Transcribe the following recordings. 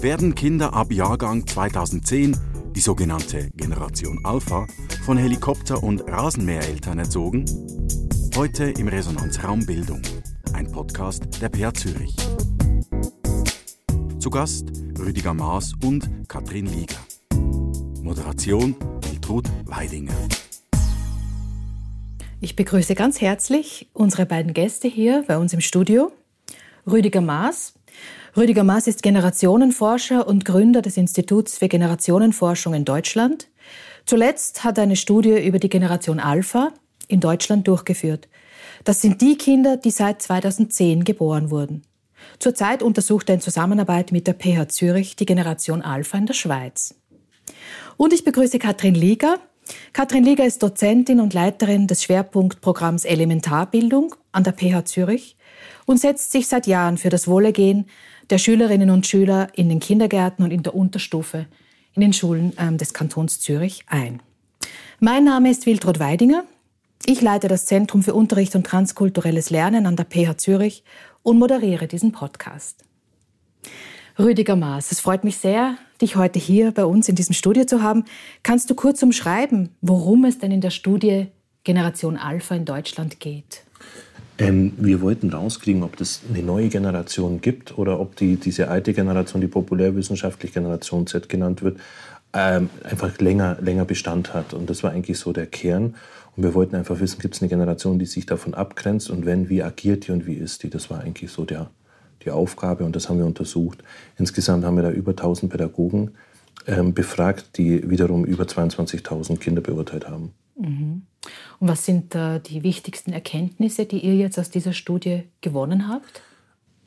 Werden Kinder ab Jahrgang 2010, die sogenannte Generation Alpha, von Helikopter- und Rasenmähereltern erzogen? Heute im Resonanzraum Bildung, ein Podcast der PH Zürich. Zu Gast Rüdiger Maas und Katrin Lieger. Moderation Hiltrud Weidinger. Ich begrüße ganz herzlich unsere beiden Gäste hier bei uns im Studio. Rüdiger Maas. Rüdiger Maas ist Generationenforscher und Gründer des Instituts für Generationenforschung in Deutschland. Zuletzt hat er eine Studie über die Generation Alpha in Deutschland durchgeführt. Das sind die Kinder, die seit 2010 geboren wurden. Zurzeit untersucht er in Zusammenarbeit mit der PH Zürich die Generation Alpha in der Schweiz. Und ich begrüße Katrin Lieger. Katrin Lieger ist Dozentin und Leiterin des Schwerpunktprogramms Elementarbildung an der PH Zürich und setzt sich seit Jahren für das Wohlergehen der Schülerinnen und Schüler in den Kindergärten und in der Unterstufe in den Schulen ähm, des Kantons Zürich ein. Mein Name ist Wiltrud Weidinger. Ich leite das Zentrum für Unterricht und transkulturelles Lernen an der PH Zürich und moderiere diesen Podcast. Rüdiger Maas, es freut mich sehr, dich heute hier bei uns in diesem Studio zu haben. Kannst du kurz umschreiben, worum es denn in der Studie Generation Alpha in Deutschland geht? Ähm, wir wollten rauskriegen, ob es eine neue Generation gibt oder ob die, diese alte Generation, die populärwissenschaftlich Generation Z genannt wird, ähm, einfach länger, länger Bestand hat. Und das war eigentlich so der Kern. Und wir wollten einfach wissen, gibt es eine Generation, die sich davon abgrenzt und wenn, wie agiert die und wie ist die? Das war eigentlich so der, die Aufgabe und das haben wir untersucht. Insgesamt haben wir da über 1000 Pädagogen ähm, befragt, die wiederum über 22.000 Kinder beurteilt haben. Mhm. Und was sind äh, die wichtigsten Erkenntnisse, die ihr jetzt aus dieser Studie gewonnen habt?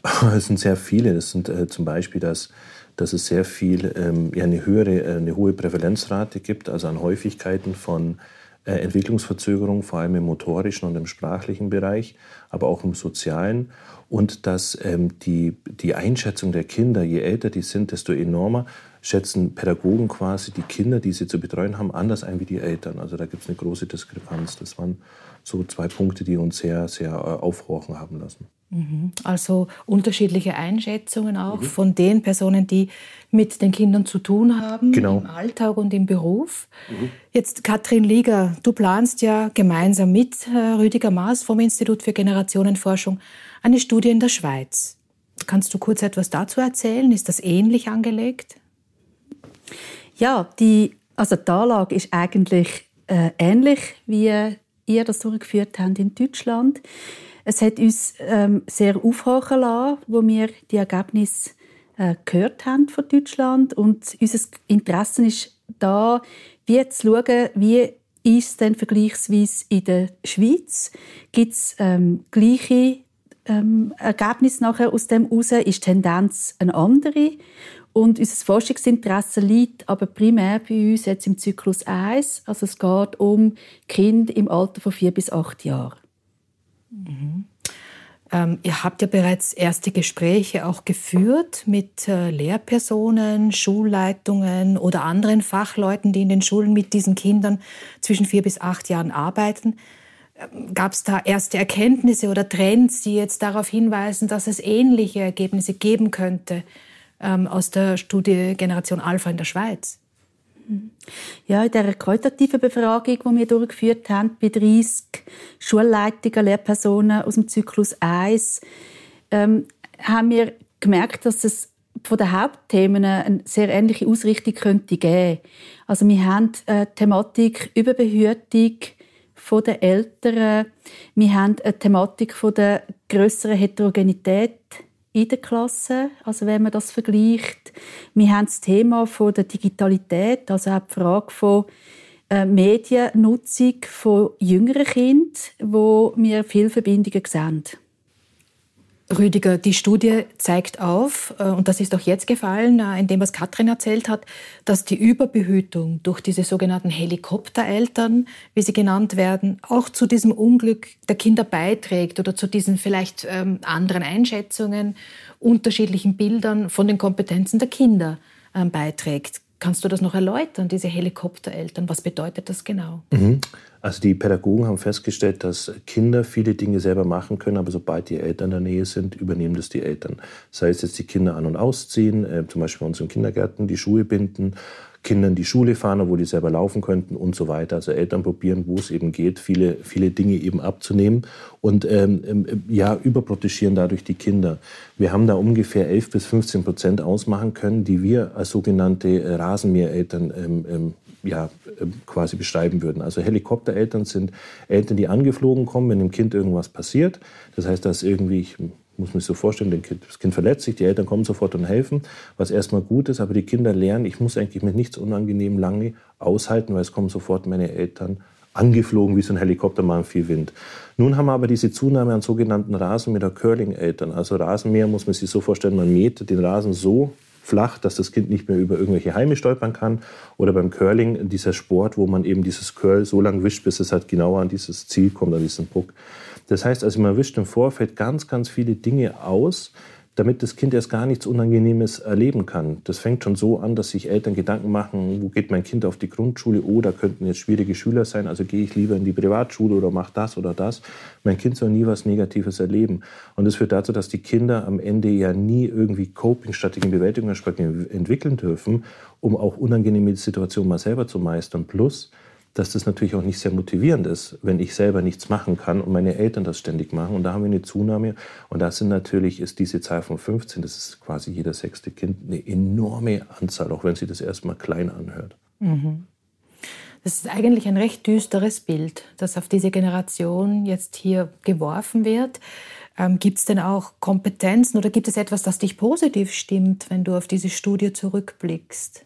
Es sind sehr viele. Das sind äh, zum Beispiel, dass, dass es sehr viel, ähm, ja, eine höhere, äh, eine hohe Prävalenzrate gibt, also an Häufigkeiten von äh, Entwicklungsverzögerung, vor allem im motorischen und im sprachlichen Bereich, aber auch im sozialen. Und dass ähm, die, die Einschätzung der Kinder, je älter die sind, desto enormer schätzen Pädagogen quasi die Kinder, die sie zu betreuen haben, anders ein wie die Eltern. Also da gibt es eine große Diskrepanz. Das waren so zwei Punkte, die uns sehr, sehr äh, aufhorchen haben lassen. Mhm. Also unterschiedliche Einschätzungen auch mhm. von den Personen, die mit den Kindern zu tun haben, genau. im Alltag und im Beruf. Mhm. Jetzt Katrin Lieger, du planst ja gemeinsam mit äh, Rüdiger Maas vom Institut für Generationenforschung eine Studie in der Schweiz. Kannst du kurz etwas dazu erzählen? Ist das ähnlich angelegt? Ja, die, also die Anlage ist eigentlich äh, ähnlich, wie ihr das durchgeführt habt in Deutschland. Es hat uns ähm, sehr aufhorchen lassen, wo wir die Ergebnisse äh, gehört haben von Deutschland. Und unser Interesse ist da, wie zu schauen, wie ist es denn vergleichsweise in der Schweiz? Gibt es ähm, gleiche ähm, Ergebnisse nachher aus dem heraus? Ist die Tendenz eine andere? Und unser Forschungsinteresse liegt aber primär bei uns jetzt im Zyklus 1. Also es geht um Kinder im Alter von vier bis acht Jahren. Mhm. Ähm, ihr habt ja bereits erste Gespräche auch geführt mit äh, Lehrpersonen, Schulleitungen oder anderen Fachleuten, die in den Schulen mit diesen Kindern zwischen vier bis acht Jahren arbeiten. Ähm, Gab es da erste Erkenntnisse oder Trends, die jetzt darauf hinweisen, dass es ähnliche Ergebnisse geben könnte ähm, aus der Studie Generation Alpha in der Schweiz? Ja, in dieser qualitativen Befragung, die wir durchgeführt haben, bei 30 Schulleitungen, Lehrpersonen aus dem Zyklus 1, ähm, haben wir gemerkt, dass es von den Hauptthemen eine sehr ähnliche Ausrichtung könnte geben. Also wir haben eine Thematik Überbehütung von den Eltern, wir haben eine Thematik von der größeren Heterogenität in der Klasse, also wenn man das vergleicht. Wir haben das Thema von der Digitalität, also auch die Frage von äh, Mediennutzung von jüngeren Kindern, wo wir viele Verbindungen sehen. Rüdiger, die Studie zeigt auf, äh, und das ist auch jetzt gefallen, äh, in dem, was Katrin erzählt hat, dass die Überbehütung durch diese sogenannten Helikoptereltern, wie sie genannt werden, auch zu diesem Unglück der Kinder beiträgt oder zu diesen vielleicht ähm, anderen Einschätzungen, unterschiedlichen Bildern von den Kompetenzen der Kinder ähm, beiträgt. Kannst du das noch erläutern, diese Helikoptereltern? Was bedeutet das genau? Mhm. Also die Pädagogen haben festgestellt, dass Kinder viele Dinge selber machen können, aber sobald die Eltern in der Nähe sind, übernehmen das die Eltern. Sei es jetzt die Kinder an- und ausziehen, äh, zum Beispiel bei uns im Kindergarten, die Schuhe binden Kindern die Schule fahren, obwohl die selber laufen könnten und so weiter. Also Eltern probieren, wo es eben geht, viele, viele Dinge eben abzunehmen und ähm, ähm ja, überprotegieren dadurch die Kinder. Wir haben da ungefähr 11 bis 15 Prozent ausmachen können, die wir als sogenannte äh, Rasenmähereltern ähm, ähm, ja, ähm, quasi beschreiben würden. Also Helikoptereltern sind Eltern, die angeflogen kommen, wenn dem Kind irgendwas passiert. Das heißt, dass irgendwie, ich muss mich so vorstellen, das Kind verletzt sich, die Eltern kommen sofort und helfen, was erstmal gut ist, aber die Kinder lernen, ich muss eigentlich mit nichts Unangenehm lange aushalten, weil es kommen sofort meine Eltern angeflogen wie so ein Helikopter mal viel Wind. Nun haben wir aber diese Zunahme an sogenannten Rasenmäher Curling-Eltern. Also Rasenmäher muss man sich so vorstellen, man mäht den Rasen so flach, dass das Kind nicht mehr über irgendwelche Heime stolpern kann. Oder beim Curling dieser Sport, wo man eben dieses Curl so lang wischt, bis es halt genauer an dieses Ziel kommt, an diesen Puck. Das heißt also, man wischt im Vorfeld ganz, ganz viele Dinge aus, damit das Kind erst gar nichts Unangenehmes erleben kann. Das fängt schon so an, dass sich Eltern Gedanken machen, wo geht mein Kind auf die Grundschule? Oh, da könnten jetzt schwierige Schüler sein, also gehe ich lieber in die Privatschule oder mache das oder das. Mein Kind soll nie was Negatives erleben. Und das führt dazu, dass die Kinder am Ende ja nie irgendwie Coping-Strategien, Bewältigungsstrategien entwickeln dürfen, um auch unangenehme Situationen mal selber zu meistern. Plus, dass das natürlich auch nicht sehr motivierend ist, wenn ich selber nichts machen kann und meine Eltern das ständig machen. Und da haben wir eine Zunahme. Und das sind natürlich, ist diese Zahl von 15, das ist quasi jeder sechste Kind, eine enorme Anzahl, auch wenn sie das erstmal klein anhört. Mhm. Das ist eigentlich ein recht düsteres Bild, das auf diese Generation jetzt hier geworfen wird. Ähm, gibt es denn auch Kompetenzen oder gibt es etwas, das dich positiv stimmt, wenn du auf diese Studie zurückblickst?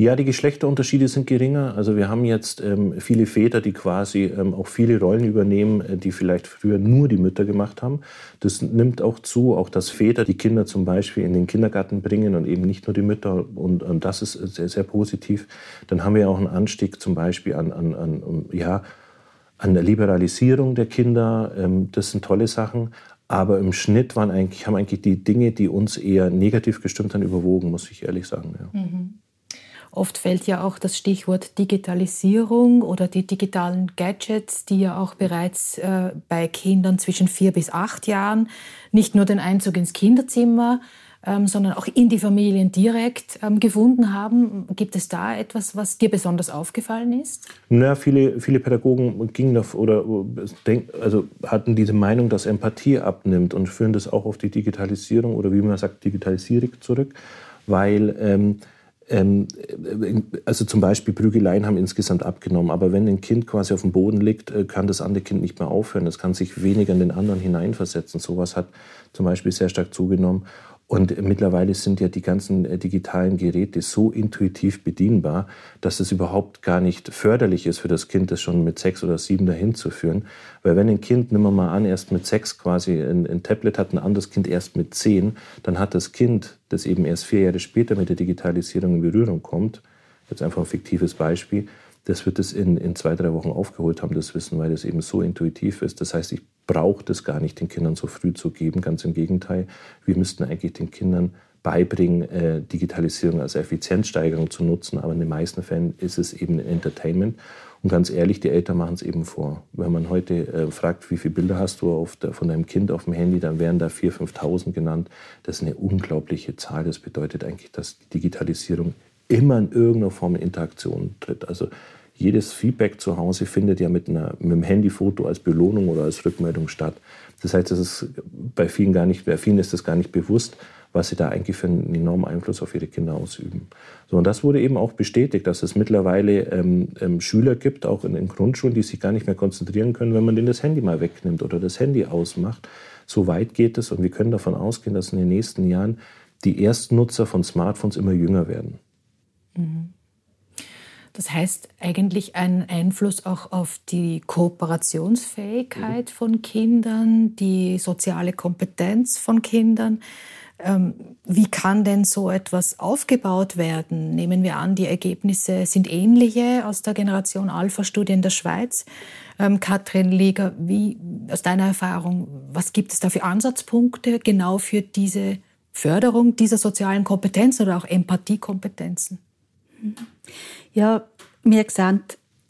Ja, die Geschlechterunterschiede sind geringer. Also wir haben jetzt ähm, viele Väter, die quasi ähm, auch viele Rollen übernehmen, äh, die vielleicht früher nur die Mütter gemacht haben. Das nimmt auch zu, auch dass Väter die Kinder zum Beispiel in den Kindergarten bringen und eben nicht nur die Mütter. Und, und das ist sehr, sehr positiv. Dann haben wir auch einen Anstieg zum Beispiel an, an, an ja, an der Liberalisierung der Kinder. Ähm, das sind tolle Sachen. Aber im Schnitt waren eigentlich, haben eigentlich die Dinge, die uns eher negativ gestimmt haben, überwogen, muss ich ehrlich sagen. Ja. Mhm. Oft fällt ja auch das Stichwort Digitalisierung oder die digitalen Gadgets, die ja auch bereits äh, bei Kindern zwischen vier bis acht Jahren nicht nur den Einzug ins Kinderzimmer, ähm, sondern auch in die Familien direkt ähm, gefunden haben. Gibt es da etwas, was dir besonders aufgefallen ist? Na, viele, viele Pädagogen gingen auf, oder denk, also hatten diese Meinung, dass Empathie abnimmt und führen das auch auf die Digitalisierung oder wie man sagt, Digitalisierung zurück, weil ähm, also zum Beispiel Prügeleien haben insgesamt abgenommen, aber wenn ein Kind quasi auf dem Boden liegt, äh, kann das andere Kind nicht mehr aufhören. Es kann sich weniger in den anderen hineinversetzen. Sowas hat zum Beispiel sehr stark zugenommen. Und mittlerweile sind ja die ganzen äh, digitalen Geräte so intuitiv bedienbar, dass es überhaupt gar nicht förderlich ist für das Kind, das schon mit sechs oder sieben dahin zu führen. Weil wenn ein Kind, nehmen wir mal an, erst mit sechs quasi ein, ein Tablet hat, ein anderes Kind erst mit zehn, dann hat das Kind, das eben erst vier Jahre später mit der Digitalisierung in Berührung kommt, jetzt einfach ein fiktives Beispiel, das wird es in, in zwei, drei Wochen aufgeholt haben, das Wissen, weil es eben so intuitiv ist. Das heißt, ich brauche das gar nicht den Kindern so früh zu geben, ganz im Gegenteil. Wir müssten eigentlich den Kindern beibringen, äh, Digitalisierung als Effizienzsteigerung zu nutzen, aber in den meisten Fällen ist es eben Entertainment. Und ganz ehrlich, die Eltern machen es eben vor. Wenn man heute äh, fragt, wie viele Bilder hast du der, von deinem Kind auf dem Handy, dann werden da 4.000, 5.000 genannt. Das ist eine unglaubliche Zahl. Das bedeutet eigentlich, dass Digitalisierung immer in irgendeiner Form in Interaktion tritt. Also jedes Feedback zu Hause findet ja mit, einer, mit einem Handyfoto als Belohnung oder als Rückmeldung statt. Das heißt, das ist bei vielen gar nicht, bei vielen ist das gar nicht bewusst, was sie da eigentlich für einen enormen Einfluss auf ihre Kinder ausüben. So, und das wurde eben auch bestätigt, dass es mittlerweile ähm, ähm, Schüler gibt, auch in den Grundschulen, die sich gar nicht mehr konzentrieren können, wenn man denen das Handy mal wegnimmt oder das Handy ausmacht. So weit geht es und wir können davon ausgehen, dass in den nächsten Jahren die Erstnutzer von Smartphones immer jünger werden. Mhm. Das heißt eigentlich ein Einfluss auch auf die Kooperationsfähigkeit von Kindern, die soziale Kompetenz von Kindern. Ähm, wie kann denn so etwas aufgebaut werden? Nehmen wir an, die Ergebnisse sind ähnliche aus der Generation Alpha-Studie in der Schweiz. Ähm, Katrin Lieger, wie, aus deiner Erfahrung, was gibt es da für Ansatzpunkte genau für diese Förderung dieser sozialen Kompetenzen oder auch Empathiekompetenzen? Ja, wir sehen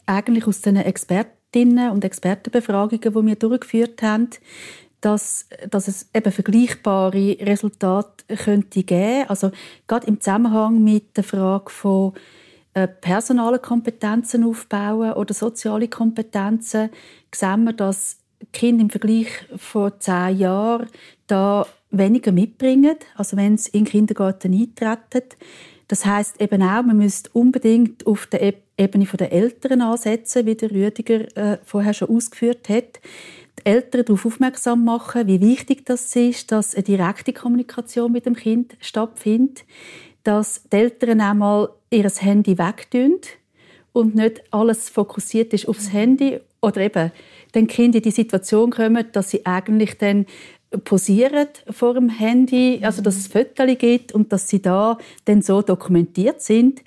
eigentlich aus den Expertinnen und Expertenbefragungen, die wir durchgeführt haben, dass, dass es eben vergleichbare Resultate könnte geben. Also gerade im Zusammenhang mit der Frage von äh, personale Kompetenzen aufbauen oder soziale Kompetenzen sehen wir, dass Kinder im Vergleich vor zehn Jahren da weniger mitbringen, also wenn sie in den Kindergarten eintreten. Das heißt eben auch, man müsste unbedingt auf der Ebene der Eltern ansetzen, wie der Rüdiger äh, vorher schon ausgeführt hat. Die Eltern darauf aufmerksam machen, wie wichtig das ist, dass eine direkte Kommunikation mit dem Kind stattfindet, dass die Eltern einmal ihr Handy wegtun und nicht alles fokussiert ist aufs Handy oder eben dann Kinder in die Situation kommen, dass sie eigentlich dann posieren vor dem Handy, also dass es Fotos gibt und dass sie da dann so dokumentiert sind.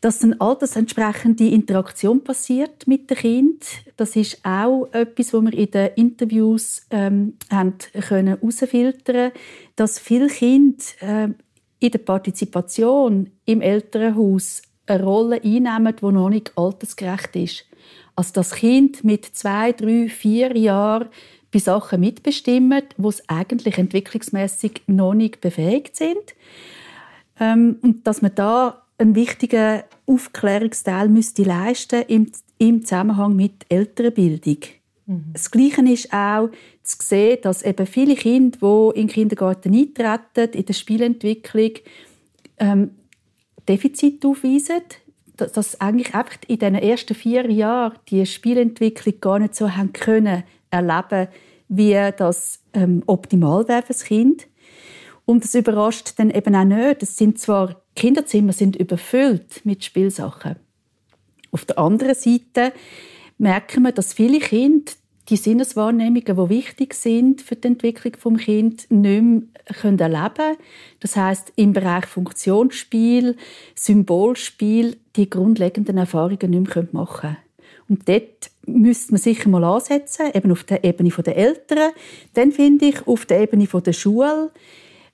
Dass dann altersentsprechende Interaktion passiert mit dem Kind, das ist auch etwas, was wir in den Interviews ähm, haben können dass viele Kinder äh, in der Partizipation im Elternhaus eine Rolle einnehmen, die noch nicht altersgerecht ist. Also das Kind mit zwei, drei, vier Jahren bei Sachen mitbestimmen, wo es eigentlich entwicklungsmäßig noch nicht befähigt sind. Ähm, und dass man da einen wichtigen Aufklärungsteil müsste leisten im, im Zusammenhang mit Elternbildung. Mhm. Das Gleiche ist auch zu sehen, dass eben viele Kinder, die in den Kindergarten eintreten, in der Spielentwicklung ähm, Defizite aufweisen, dass eigentlich einfach in den ersten vier Jahren die Spielentwicklung gar nicht so haben können erleben, wie das ähm, optimal wäre für das Kind. Und das überrascht dann eben auch nicht. Es sind zwar Kinderzimmer sind überfüllt mit Spielsachen. Auf der anderen Seite merken wir, dass viele Kinder die Sinneswahrnehmungen, die wichtig sind für die Entwicklung des Kind, nicht mehr erleben können. Das heißt im Bereich Funktionsspiel, Symbolspiel, die grundlegenden Erfahrungen nicht mehr machen können. Und dort müsste man sicher mal ansetzen, eben auf der Ebene der Eltern. Dann finde ich, auf der Ebene der Schule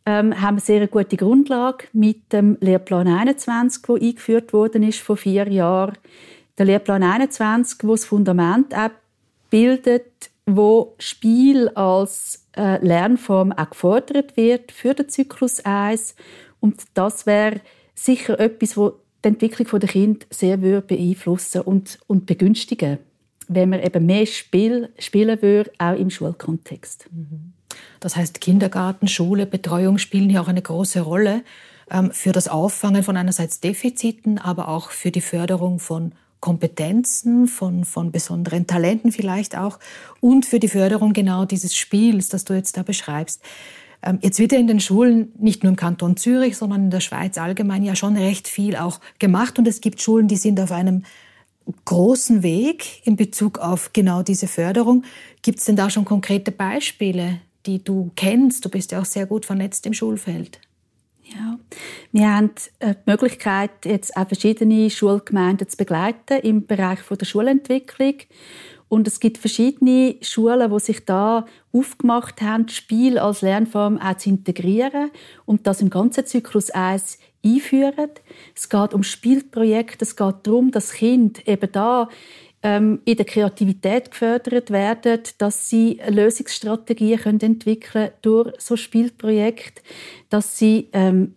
ähm, haben wir eine sehr gute Grundlage mit dem Lehrplan 21, der eingeführt worden ist vor vier Jahren. Der Lehrplan 21, wo das Fundament bildet, wo Spiel als äh, Lernform auch gefordert wird für den Zyklus 1. Und das wäre sicher etwas, wo die Entwicklung der Kind sehr beeinflussen und, und begünstigen wenn man eben mehr Spiel spielen würde, auch im Schulkontext. Mhm. Das heißt, Kindergarten, Schule, Betreuung spielen hier auch eine große Rolle ähm, für das Auffangen von einerseits Defiziten, aber auch für die Förderung von Kompetenzen, von, von besonderen Talenten vielleicht auch und für die Förderung genau dieses Spiels, das du jetzt da beschreibst. Ähm, jetzt wird ja in den Schulen, nicht nur im Kanton Zürich, sondern in der Schweiz allgemein ja schon recht viel auch gemacht und es gibt Schulen, die sind auf einem großen Weg in Bezug auf genau diese Förderung. Gibt es denn da schon konkrete Beispiele, die du kennst? Du bist ja auch sehr gut vernetzt im Schulfeld. Ja, wir haben äh, die Möglichkeit, jetzt auch verschiedene Schulgemeinden zu begleiten im Bereich der Schulentwicklung. Und es gibt verschiedene Schulen, die sich da aufgemacht haben, Spiel als Lernform auch zu integrieren und das im ganzen Zyklus 1 einführen. Es geht um Spielprojekte, es geht darum, dass Kinder eben da ähm, in der Kreativität gefördert werden, dass sie Lösungsstrategien können entwickeln durch so Spielprojekte, dass sie ähm,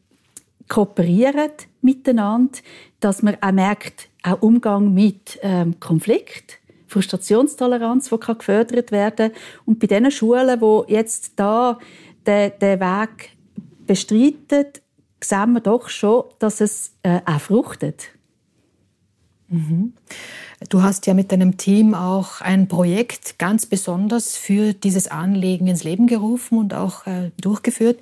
kooperieren miteinander, dass man auch merkt, auch Umgang mit ähm, Konflikt, Frustrationstoleranz, die kann gefördert werden und bei den Schulen, wo jetzt da den, den Weg bestreiten, sehen wir doch schon, dass es äh, auch fruchtet. Mhm. Du hast ja mit deinem Team auch ein Projekt ganz besonders für dieses Anliegen ins Leben gerufen und auch äh, durchgeführt.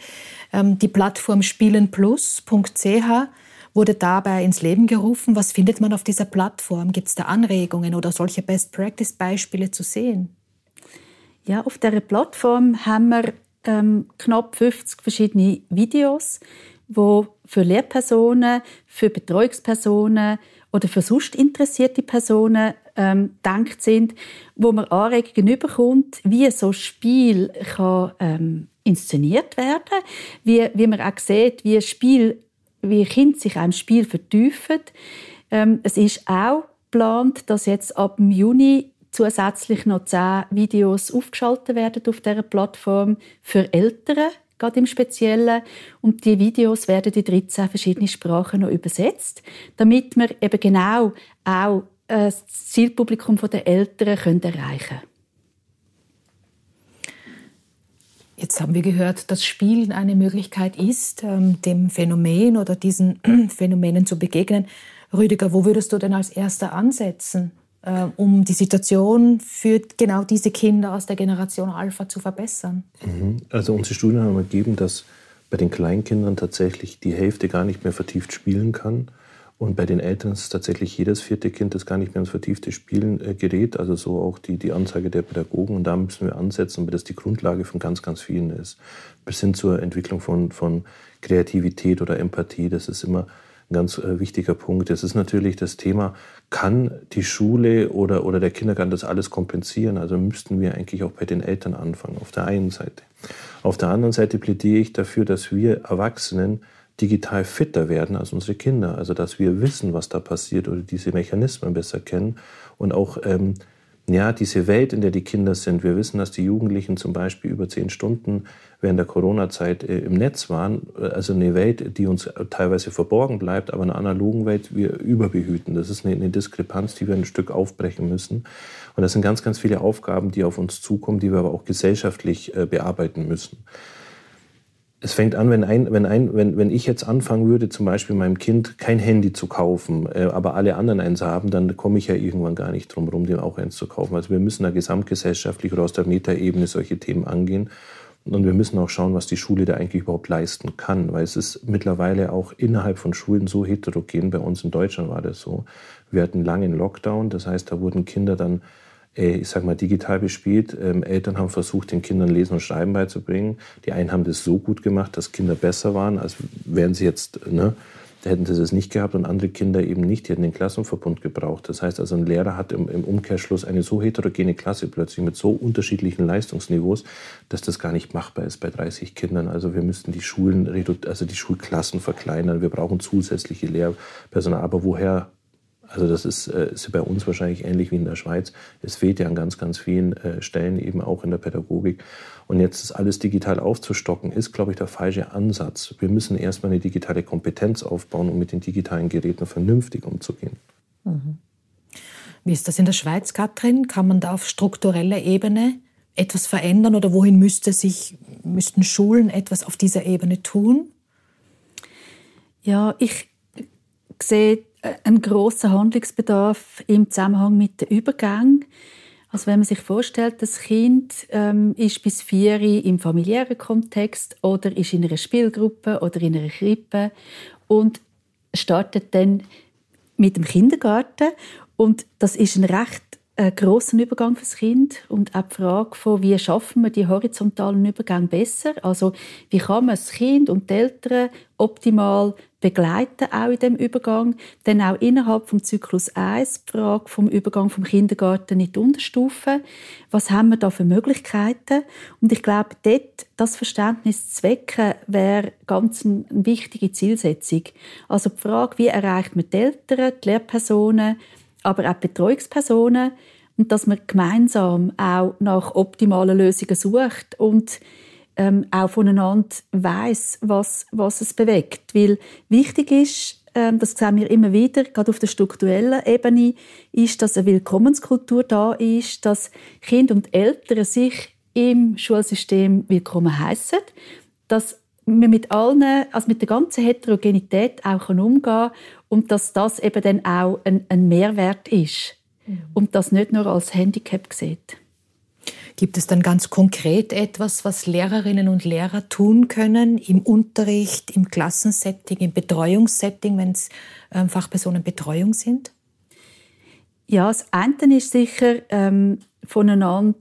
Ähm, die Plattform spielenplus.ch wurde dabei ins Leben gerufen. Was findet man auf dieser Plattform? Gibt es da Anregungen oder solche Best-Practice-Beispiele zu sehen? Ja, auf der Plattform haben wir ähm, knapp 50 verschiedene Videos, wo für Lehrpersonen, für Betreuungspersonen oder für sonst interessierte Personen ähm, denkt sind, wo man Anregungen überkommt, wie so ein Spiel kann ähm, inszeniert werden, wie, wie man auch sieht, wie ein Spiel wie Kinder sich einem Spiel vertiefen. Ähm, es ist auch geplant, dass jetzt ab Juni zusätzlich noch zehn Videos aufgeschaltet werden auf dieser Plattform für Eltern, gerade im Speziellen. Und die Videos werden in 13 verschiedene Sprachen noch übersetzt, damit wir eben genau auch äh, das Zielpublikum der Eltern können erreichen können. Jetzt haben wir gehört, dass Spielen eine Möglichkeit ist, ähm, dem Phänomen oder diesen Phänomenen zu begegnen. Rüdiger, wo würdest du denn als Erster ansetzen, äh, um die Situation für genau diese Kinder aus der Generation Alpha zu verbessern? Mhm. Also unsere Studien haben ergeben, dass bei den Kleinkindern tatsächlich die Hälfte gar nicht mehr vertieft spielen kann. Und bei den Eltern ist tatsächlich jedes vierte Kind, das gar nicht mehr ins vertiefte Spielen äh, gerät. Also so auch die, die Anzeige der Pädagogen. Und da müssen wir ansetzen, weil das die Grundlage von ganz, ganz vielen ist. Bis hin zur Entwicklung von, von Kreativität oder Empathie. Das ist immer ein ganz äh, wichtiger Punkt. Das ist natürlich das Thema, kann die Schule oder, oder der Kindergarten das alles kompensieren? Also müssten wir eigentlich auch bei den Eltern anfangen, auf der einen Seite. Auf der anderen Seite plädiere ich dafür, dass wir Erwachsenen digital fitter werden als unsere Kinder. Also dass wir wissen, was da passiert oder diese Mechanismen besser kennen und auch ähm, ja, diese Welt, in der die Kinder sind. Wir wissen, dass die Jugendlichen zum Beispiel über zehn Stunden während der Corona-Zeit äh, im Netz waren. Also eine Welt, die uns teilweise verborgen bleibt, aber eine analogen Welt wir überbehüten. Das ist eine, Diskrepanz, die wir ein Stück aufbrechen müssen. Und das sind ganz, ganz viele Aufgaben, die auf uns zukommen, die wir aber auch gesellschaftlich äh, bearbeiten müssen es fängt an, wenn, ein, wenn, ein, wenn, wenn ich jetzt anfangen würde, zum Beispiel meinem Kind kein Handy zu kaufen, äh, aber alle anderen eins haben, dann komme ich ja irgendwann gar nicht drum herum, dem auch eins zu kaufen. Also wir müssen da gesamtgesellschaftlich oder aus der Metaebene solche Themen angehen. Und wir müssen auch schauen, was die Schule da eigentlich überhaupt leisten kann, weil es ist mittlerweile auch innerhalb von Schulen so heterogen. Bei uns in Deutschland war das so. Wir hatten lange einen Lockdown, das heißt, da wurden Kinder dann äh, ich sag mal, digital bespielt. Ähm, Eltern haben versucht, den Kindern Lesen und Schreiben beizubringen. Die einen haben das so gut gemacht, dass Kinder besser waren, als wären sie jetzt, ne, hätten sie das nicht gehabt und andere Kinder eben nicht. Die hätten den Klassenverbund gebraucht. Das heißt also, ein Lehrer hat im, Umkehrschluss eine so heterogene Klasse plötzlich mit so unterschiedlichen Leistungsniveaus, dass das gar nicht machbar ist bei 30 Kindern. Also wir müssten die Schulen, also die Schulklassen verkleinern. Wir brauchen zusätzliche Lehrpersonal. Aber woher also das ist, äh, ist bei uns wahrscheinlich ähnlich wie in der Schweiz. Es fehlt ja an ganz, ganz vielen äh, Stellen eben auch in der Pädagogik. Und jetzt das alles digital aufzustocken, ist, glaube ich, der falsche Ansatz. Wir müssen erstmal eine digitale Kompetenz aufbauen, um mit den digitalen Geräten vernünftig umzugehen. Mhm. Wie ist das in der Schweiz, Katrin? Kann man da auf struktureller Ebene etwas verändern oder wohin müsste sich, müssten Schulen etwas auf dieser Ebene tun? Ja, ich sehe einen grossen Handlungsbedarf im Zusammenhang mit den Übergängen. Also wenn man sich vorstellt, das Kind ähm, ist bis vier im familiären Kontext oder ist in einer Spielgruppe oder in einer Krippe und startet dann mit dem Kindergarten und das ist ein recht äh, großen Übergang fürs Kind und auch die Frage von, wie schaffen wir die horizontalen Übergänge besser? Also wie kann man das Kind und die Eltern optimal begleiten auch in dem Übergang. Dann auch innerhalb vom Zyklus 1 die Frage vom Übergang vom Kindergarten in die Unterstufe. Was haben wir da für Möglichkeiten? Und ich glaube, dort das Verständnis zu wecken, wäre ganz eine wichtige Zielsetzung. Also die Frage, wie erreicht man die Eltern, die Lehrpersonen, aber auch Betreuungspersonen und dass man gemeinsam auch nach optimalen Lösungen sucht und ähm, auch voneinander weiß, was, was es bewegt. Weil wichtig ist, ähm, das sehen wir immer wieder, gerade auf der strukturellen Ebene, ist, dass eine Willkommenskultur da ist, dass Kinder und Eltern sich im Schulsystem willkommen heißen, dass wir mit allen, also mit der ganzen Heterogenität auch umgehen können und dass das eben dann auch ein, ein Mehrwert ist mhm. und das nicht nur als Handicap sieht. Gibt es dann ganz konkret etwas, was Lehrerinnen und Lehrer tun können im Unterricht, im Klassensetting, im Betreuungssetting, wenn es ähm, Fachpersonen Betreuung sind? Ja, das eine ist sicher ähm, voneinander,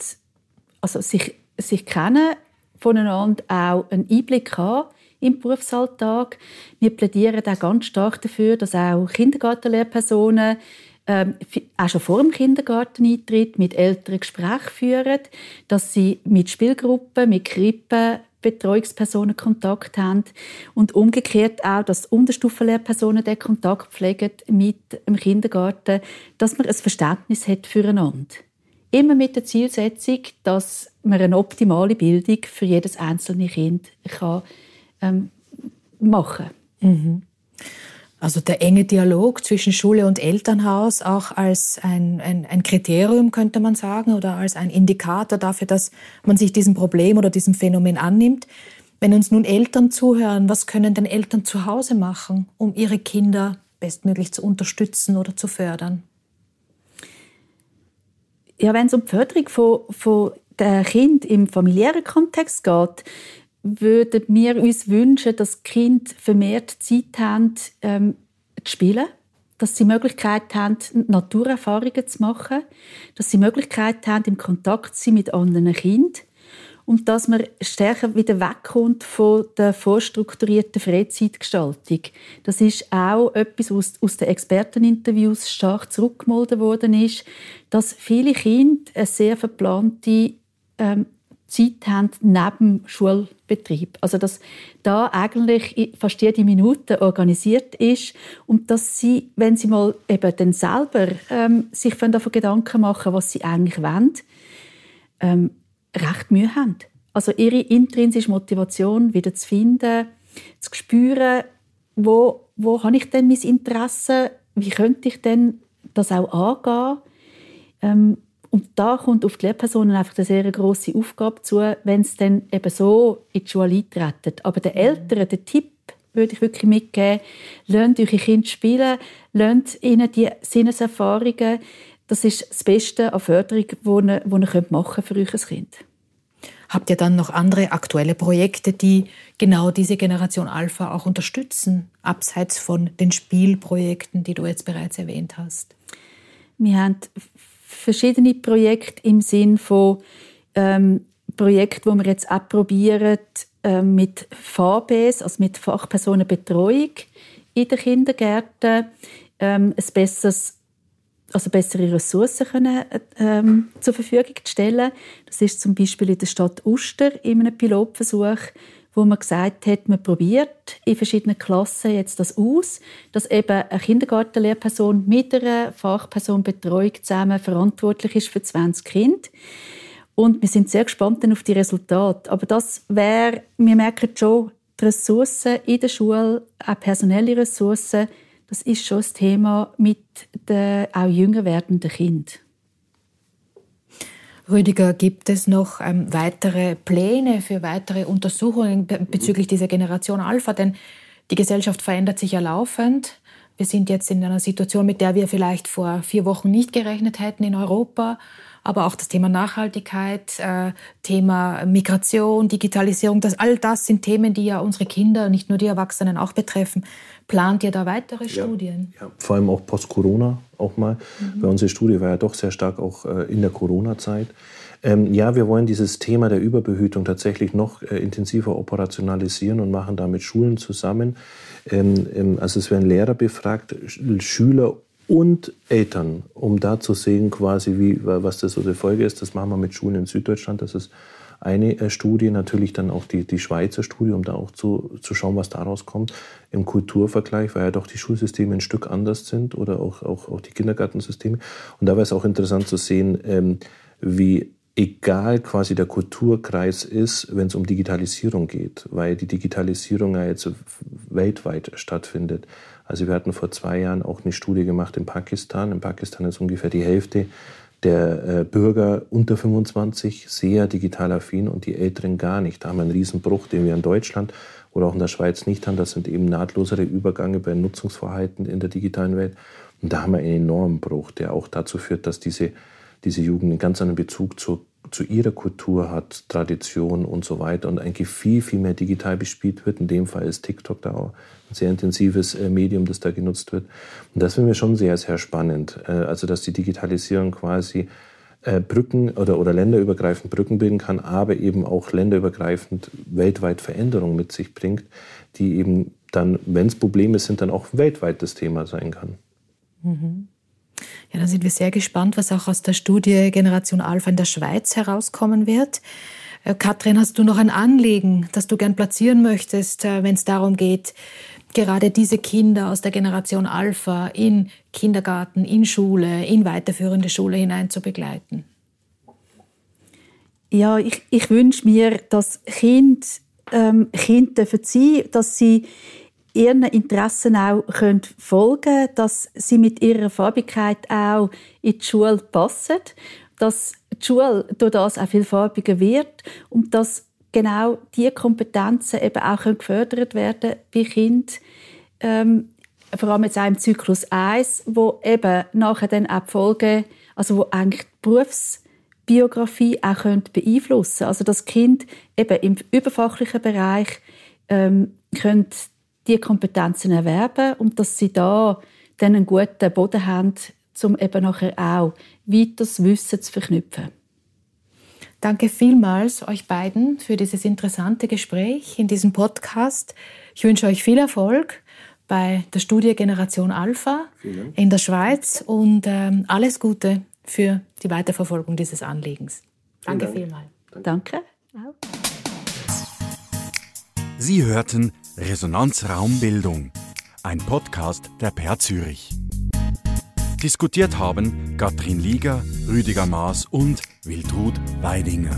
also sich, sich kennen, voneinander auch einen Einblick haben im Berufsalltag. Wir plädieren auch ganz stark dafür, dass auch Kindergartenlehrpersonen ähm, auch schon vor dem Kindergarteneintritt mit Eltern Gespräche führen, dass sie mit Spielgruppen, mit Krippen Betreuungspersonen Kontakt haben und umgekehrt auch, dass Unterstufenlehrpersonen den Kontakt pflegen mit dem Kindergarten, dass man ein Verständnis hat füreinander. Immer mit der Zielsetzung, dass man eine optimale Bildung für jedes einzelne Kind kann, ähm, machen kann. Mhm. Also der enge Dialog zwischen Schule und Elternhaus auch als ein, ein, ein, Kriterium, könnte man sagen, oder als ein Indikator dafür, dass man sich diesem Problem oder diesem Phänomen annimmt. Wenn uns nun Eltern zuhören, was können denn Eltern zu Hause machen, um ihre Kinder bestmöglich zu unterstützen oder zu fördern? Ja, wenn es um die Förderung von, von der Kind im familiären Kontext geht, würden wir uns wünschen, dass Kinder vermehrt Zeit haben, ähm, zu spielen, dass sie Möglichkeit haben, Naturerfahrungen zu machen, dass sie Möglichkeit haben, im Kontakt zu sein mit anderen Kindern und dass man stärker wieder wegkommt von der vorstrukturierten Freizeitgestaltung. Das ist auch etwas, was aus den Experteninterviews stark zurückgemeldet worden ist, dass viele Kinder eine sehr verplante ähm, Zeit haben neben Schulbetrieb. Also dass da eigentlich fast jede Minute organisiert ist und dass sie, wenn sie mal eben dann selber ähm, sich davon Gedanken machen, was sie eigentlich wollen, ähm, recht Mühe haben. Also ihre intrinsische Motivation wieder zu finden, zu spüren, wo, wo habe ich denn mein Interesse, wie könnte ich denn das auch angehen, ähm, und da kommt auf die Lehrpersonen einfach eine sehr grosse Aufgabe zu, wenn sie dann eben so in die Schule eintreten. Aber den Eltern, den Tipp würde ich wirklich mitgeben, lernt eure Kinder spielen, lernt ihnen die Sinneserfahrungen. Das ist das Beste an Förderung, die ihr, ihr machen für euer Kind. Habt ihr dann noch andere aktuelle Projekte, die genau diese Generation Alpha auch unterstützen, abseits von den Spielprojekten, die du jetzt bereits erwähnt hast? Wir haben verschiedene Projekte im Sinn von ähm, Projekten, wo wir jetzt auch probieren, ähm, mit VBs, also mit Fachpersonenbetreuung in den Kindergärten, ähm, ein besseres also bessere Ressourcen können, ähm, zur Verfügung zu stellen. Das ist zum Beispiel in der Stadt Uster in einem Pilotversuch, wo man gesagt hat, man probiert in verschiedenen Klassen jetzt das aus, dass eben eine Kindergartenlehrperson mit einer Fachperson Betreuung zusammen verantwortlich ist für 20 Kinder. Und wir sind sehr gespannt auf die Resultate. Aber das wäre, wir merken schon, die Ressourcen in der Schule, auch personelle Ressourcen, das ist schon das Thema mit den auch jünger werdenden Kindern. Rüdiger, gibt es noch ähm, weitere Pläne für weitere Untersuchungen bezüglich dieser Generation Alpha? Denn die Gesellschaft verändert sich ja laufend. Wir sind jetzt in einer Situation, mit der wir vielleicht vor vier Wochen nicht gerechnet hätten in Europa. Aber auch das Thema Nachhaltigkeit, äh, Thema Migration, Digitalisierung, das, all das sind Themen, die ja unsere Kinder, nicht nur die Erwachsenen auch betreffen. Plant ihr da weitere ja, Studien? Ja, vor allem auch post-Corona auch mal. Mhm. Weil unsere Studie war ja doch sehr stark auch äh, in der Corona-Zeit. Ähm, ja, wir wollen dieses Thema der Überbehütung tatsächlich noch äh, intensiver operationalisieren und machen da mit Schulen zusammen. Ähm, ähm, also es werden Lehrer befragt, Schüler und Eltern, um da zu sehen, quasi, wie, was das so die Folge ist. Das machen wir mit Schulen in Süddeutschland. Das ist eine äh, Studie, natürlich dann auch die, die Schweizer Studie, um da auch zu, zu schauen, was daraus kommt. Im Kulturvergleich, weil ja doch die Schulsysteme ein Stück anders sind oder auch, auch, auch die Kindergartensysteme. Und da war es auch interessant zu sehen, ähm, wie egal quasi der Kulturkreis ist, wenn es um Digitalisierung geht, weil die Digitalisierung ja jetzt weltweit stattfindet. Also wir hatten vor zwei Jahren auch eine Studie gemacht in Pakistan. In Pakistan ist ungefähr die Hälfte der äh, Bürger unter 25 sehr digital affin und die Älteren gar nicht. Da haben wir einen Riesenbruch, den wir in Deutschland oder auch in der Schweiz nicht haben. Das sind eben nahtlosere Übergänge bei Nutzungsverhalten in der digitalen Welt. Und da haben wir einen enormen Bruch, der auch dazu führt, dass diese, diese Jugend einen ganz anderen Bezug zur, zu ihrer Kultur hat, Tradition und so weiter und eigentlich viel, viel mehr digital bespielt wird. In dem Fall ist TikTok da auch ein sehr intensives äh, Medium, das da genutzt wird. Und das finden wir schon sehr, sehr spannend. Äh, also, dass die Digitalisierung quasi äh, Brücken oder, oder länderübergreifend Brücken bilden kann, aber eben auch länderübergreifend weltweit Veränderungen mit sich bringt, die eben dann, wenn es Probleme sind, dann auch weltweit das Thema sein kann. Mhm. Ja, dann sind wir sehr gespannt, was auch aus der Studie Generation Alpha in der Schweiz herauskommen wird. Äh, Katrin, hast du noch ein Anliegen, das du gern platzieren möchtest, äh, wenn es darum geht, gerade diese Kinder aus der Generation Alpha in Kindergarten, in Schule, in weiterführende Schule hinein zu begleiten? Ja, ich, ich wünsche mir, dass Kind, ähm, Kinder sein dass sie ihren Interessen auch können folgen können, dass sie mit ihrer Farbigkeit auch in die Schule passen, dass die Schule durch das auch viel farbiger wird und dass genau diese Kompetenzen eben auch gefördert werden bei Kindern, ähm, vor allem jetzt auch im Zyklus 1, wo eben nachher dann auch die Folgen, also wo eigentlich die Berufsbiografie auch beeinflussen können. Also das Kind eben im überfachlichen Bereich ähm, könnte die Kompetenzen erwerben und dass sie da dann einen guten Boden haben, um eben nachher auch weiteres Wissen zu verknüpfen. Danke vielmals euch beiden für dieses interessante Gespräch in diesem Podcast. Ich wünsche euch viel Erfolg bei der Studie Generation Alpha in der Schweiz und ähm, alles Gute für die Weiterverfolgung dieses Anliegens. Danke Dank. vielmals. Danke. Sie hörten Resonanzraumbildung, ein Podcast der Per Zürich. Diskutiert haben Katrin Lieger, Rüdiger Maas und Wiltrud Weidinger.